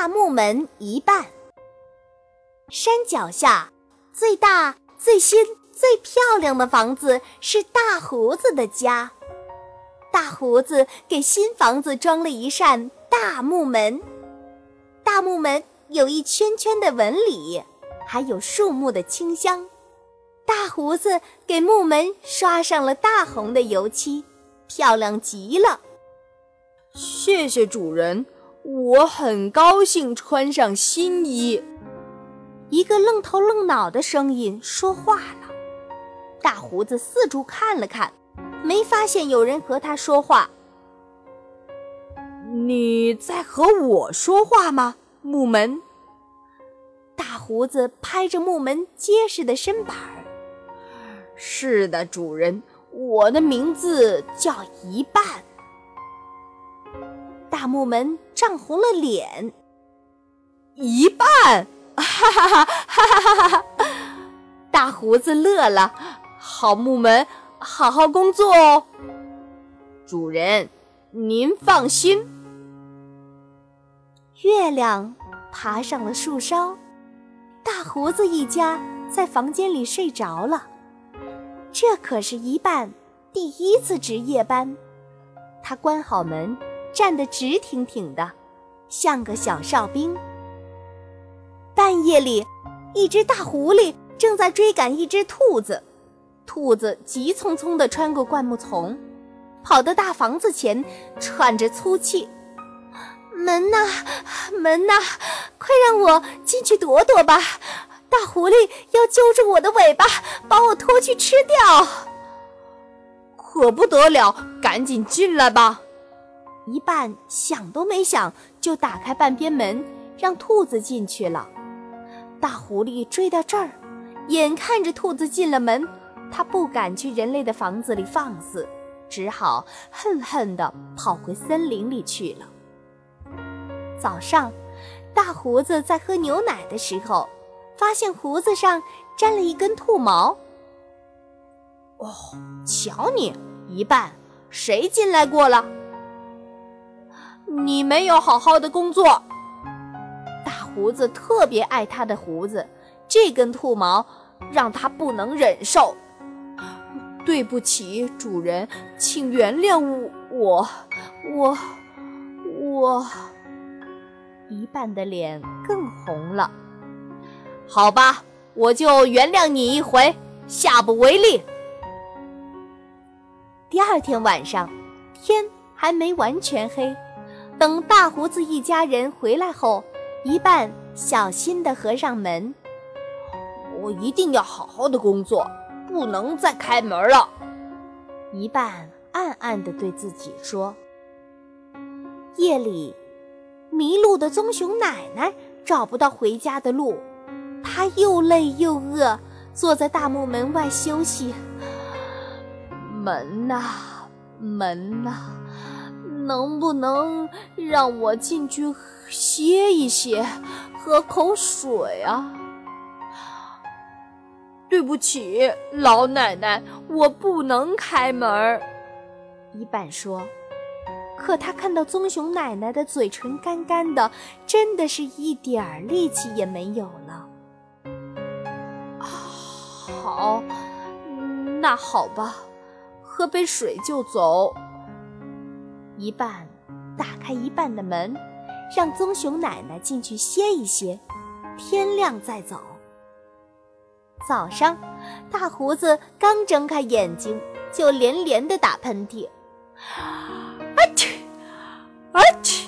大木门一半。山脚下最大、最新、最漂亮的房子是大胡子的家。大胡子给新房子装了一扇大木门，大木门有一圈圈的纹理，还有树木的清香。大胡子给木门刷上了大红的油漆，漂亮极了。谢谢主人，我很高兴穿上新衣。一个愣头愣脑的声音说话了。大胡子四处看了看，没发现有人和他说话。你在和我说话吗，木门？大胡子拍着木门结实的身板儿。是的，主人，我的名字叫一半。大木门涨红了脸。一半。哈哈哈！哈哈哈哈！大胡子乐了。好木门，好好工作哦。主人，您放心。月亮爬上了树梢，大胡子一家在房间里睡着了。这可是一半第一次值夜班。他关好门，站得直挺挺的，像个小哨兵。半夜里，一只大狐狸正在追赶一只兔子。兔子急匆匆地穿过灌木丛，跑到大房子前，喘着粗气：“门呐，门呐，快让我进去躲躲吧！大狐狸要揪住我的尾巴，把我拖去吃掉。”可不得了，赶紧进来吧！一半想都没想，就打开半边门，让兔子进去了。大狐狸追到这儿，眼看着兔子进了门，他不敢去人类的房子里放肆，只好恨恨地跑回森林里去了。早上，大胡子在喝牛奶的时候，发现胡子上粘了一根兔毛。哦，瞧你一半，谁进来过了？你没有好好的工作。大胡子特别爱他的胡子，这根兔毛让他不能忍受。对不起，主人，请原谅我我，我，我。一半的脸更红了。好吧，我就原谅你一回，下不为例。第二天晚上，天还没完全黑，等大胡子一家人回来后。一半小心地合上门。我一定要好好的工作，不能再开门了。一半暗暗地对自己说。夜里，迷路的棕熊奶奶找不到回家的路，她又累又饿，坐在大木门外休息。门呐，门呐！能不能让我进去歇一歇，喝口水啊？对不起，老奶奶，我不能开门。一半说，可他看到棕熊奶奶的嘴唇干干的，真的是一点儿力气也没有了。好，那好吧，喝杯水就走。一半，打开一半的门，让棕熊奶奶进去歇一歇，天亮再走。早上，大胡子刚睁开眼睛，就连连的打喷嚏，啊嚏，啊嚏！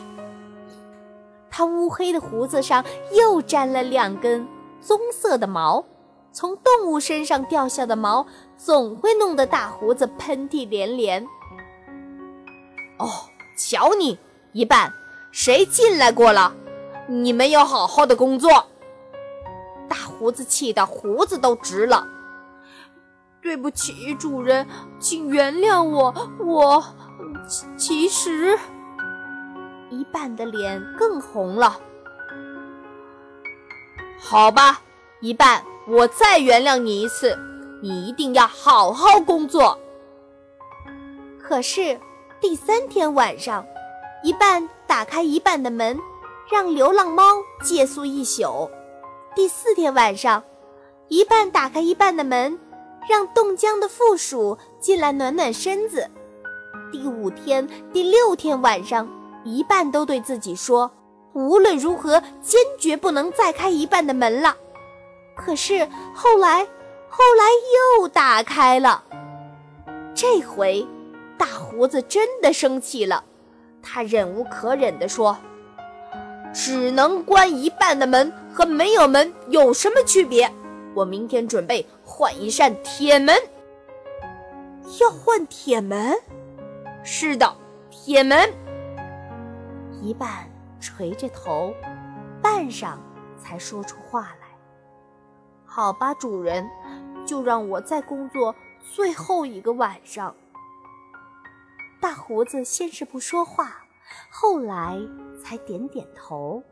他乌黑的胡子上又沾了两根棕色的毛，从动物身上掉下的毛总会弄得大胡子喷嚏连连。哦，瞧你一半，谁进来过了？你没有好好的工作。大胡子气得胡子都直了。对不起，主人，请原谅我。我其其实一半的脸更红了。好吧，一半，我再原谅你一次。你一定要好好工作。可是。第三天晚上，一半打开一半的门，让流浪猫借宿一宿。第四天晚上，一半打开一半的门，让冻僵的负鼠进来暖暖身子。第五天、第六天晚上，一半都对自己说：“无论如何，坚决不能再开一半的门了。”可是后来，后来又打开了。这回，大胡子真的生气了，他忍无可忍地说：“只能关一半的门和没有门有什么区别？我明天准备换一扇铁门。”要换铁门？是的，铁门。一半垂着头，半晌才说出话来。好吧，主人，就让我再工作最后一个晚上。胡子先是不说话，后来才点点头。